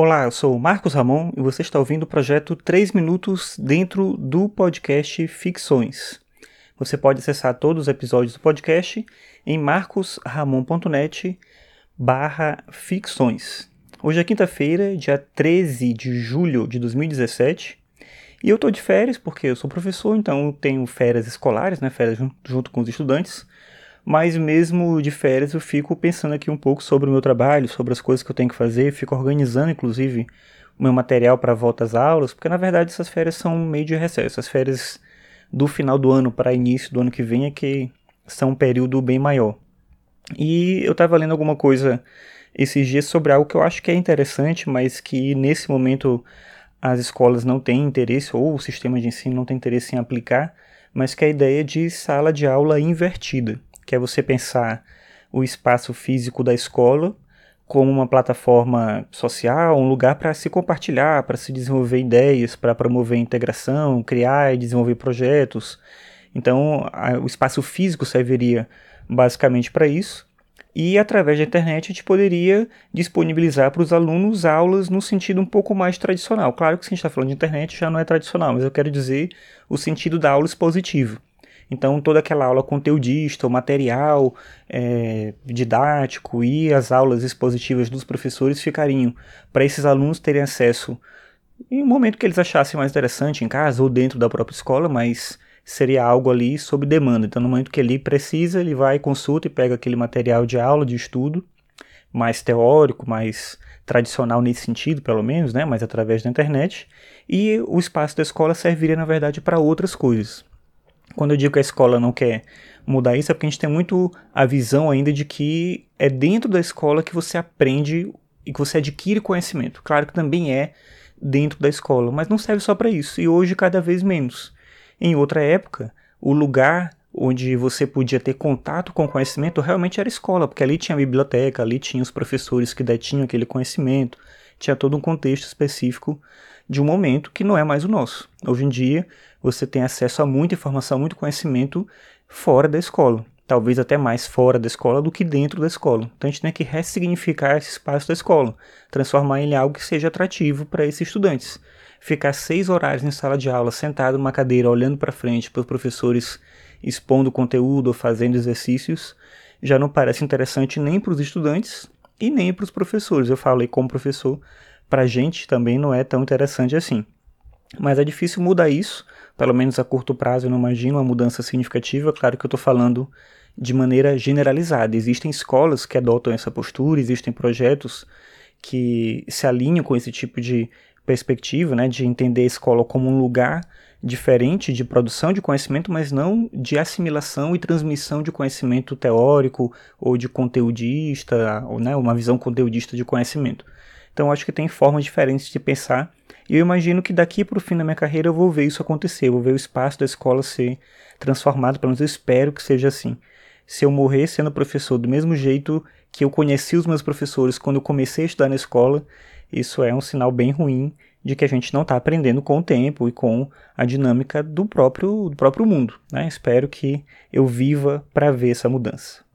Olá, eu sou Marcos Ramon e você está ouvindo o projeto 3 Minutos dentro do podcast Ficções. Você pode acessar todos os episódios do podcast em marcosramon.net barra ficções. Hoje é quinta-feira, dia 13 de julho de 2017 e eu estou de férias porque eu sou professor, então tenho férias escolares, né, férias junto com os estudantes mas mesmo de férias eu fico pensando aqui um pouco sobre o meu trabalho, sobre as coisas que eu tenho que fazer, fico organizando inclusive o meu material para volta às aulas, porque na verdade essas férias são meio de recesso, as férias do final do ano para início do ano que vem é que são um período bem maior. E eu estava lendo alguma coisa esses dias sobre algo que eu acho que é interessante, mas que nesse momento as escolas não têm interesse, ou o sistema de ensino não tem interesse em aplicar, mas que é a ideia de sala de aula invertida que é você pensar o espaço físico da escola como uma plataforma social, um lugar para se compartilhar, para se desenvolver ideias, para promover integração, criar e desenvolver projetos. Então, a, o espaço físico serviria basicamente para isso. E através da internet a gente poderia disponibilizar para os alunos aulas no sentido um pouco mais tradicional. Claro que se a gente está falando de internet já não é tradicional, mas eu quero dizer o sentido da aula expositiva. Então, toda aquela aula conteudista, o material é, didático e as aulas expositivas dos professores ficariam para esses alunos terem acesso em um momento que eles achassem mais interessante em casa ou dentro da própria escola, mas seria algo ali sob demanda. Então, no momento que ele precisa, ele vai, consulta e pega aquele material de aula, de estudo, mais teórico, mais tradicional nesse sentido, pelo menos, né, mas através da internet, e o espaço da escola serviria, na verdade, para outras coisas. Quando eu digo que a escola não quer mudar isso, é porque a gente tem muito a visão ainda de que é dentro da escola que você aprende e que você adquire conhecimento. Claro que também é dentro da escola, mas não serve só para isso, e hoje cada vez menos. Em outra época, o lugar onde você podia ter contato com conhecimento realmente era a escola, porque ali tinha a biblioteca, ali tinha os professores que detinham aquele conhecimento, tinha todo um contexto específico de um momento que não é mais o nosso. Hoje em dia, você tem acesso a muita informação, muito conhecimento fora da escola. Talvez até mais fora da escola do que dentro da escola. Então a gente tem que ressignificar esse espaço da escola, transformar ele em algo que seja atrativo para esses estudantes. Ficar seis horários em sala de aula, sentado numa cadeira, olhando para frente para os professores expondo conteúdo ou fazendo exercícios, já não parece interessante nem para os estudantes e nem para os professores. Eu falei como professor, para a gente também não é tão interessante assim. Mas é difícil mudar isso, pelo menos a curto prazo eu não imagino uma mudança significativa. Claro que eu estou falando de maneira generalizada. Existem escolas que adotam essa postura, existem projetos que se alinham com esse tipo de perspectiva, né, de entender a escola como um lugar diferente de produção de conhecimento, mas não de assimilação e transmissão de conhecimento teórico ou de conteudista, ou né, uma visão conteudista de conhecimento. Então acho que tem formas diferentes de pensar e eu imagino que daqui para o fim da minha carreira eu vou ver isso acontecer, vou ver o espaço da escola ser transformado, pelo menos eu espero que seja assim. Se eu morrer sendo professor do mesmo jeito que eu conheci os meus professores quando eu comecei a estudar na escola, isso é um sinal bem ruim de que a gente não está aprendendo com o tempo e com a dinâmica do próprio, do próprio mundo. Né? Espero que eu viva para ver essa mudança.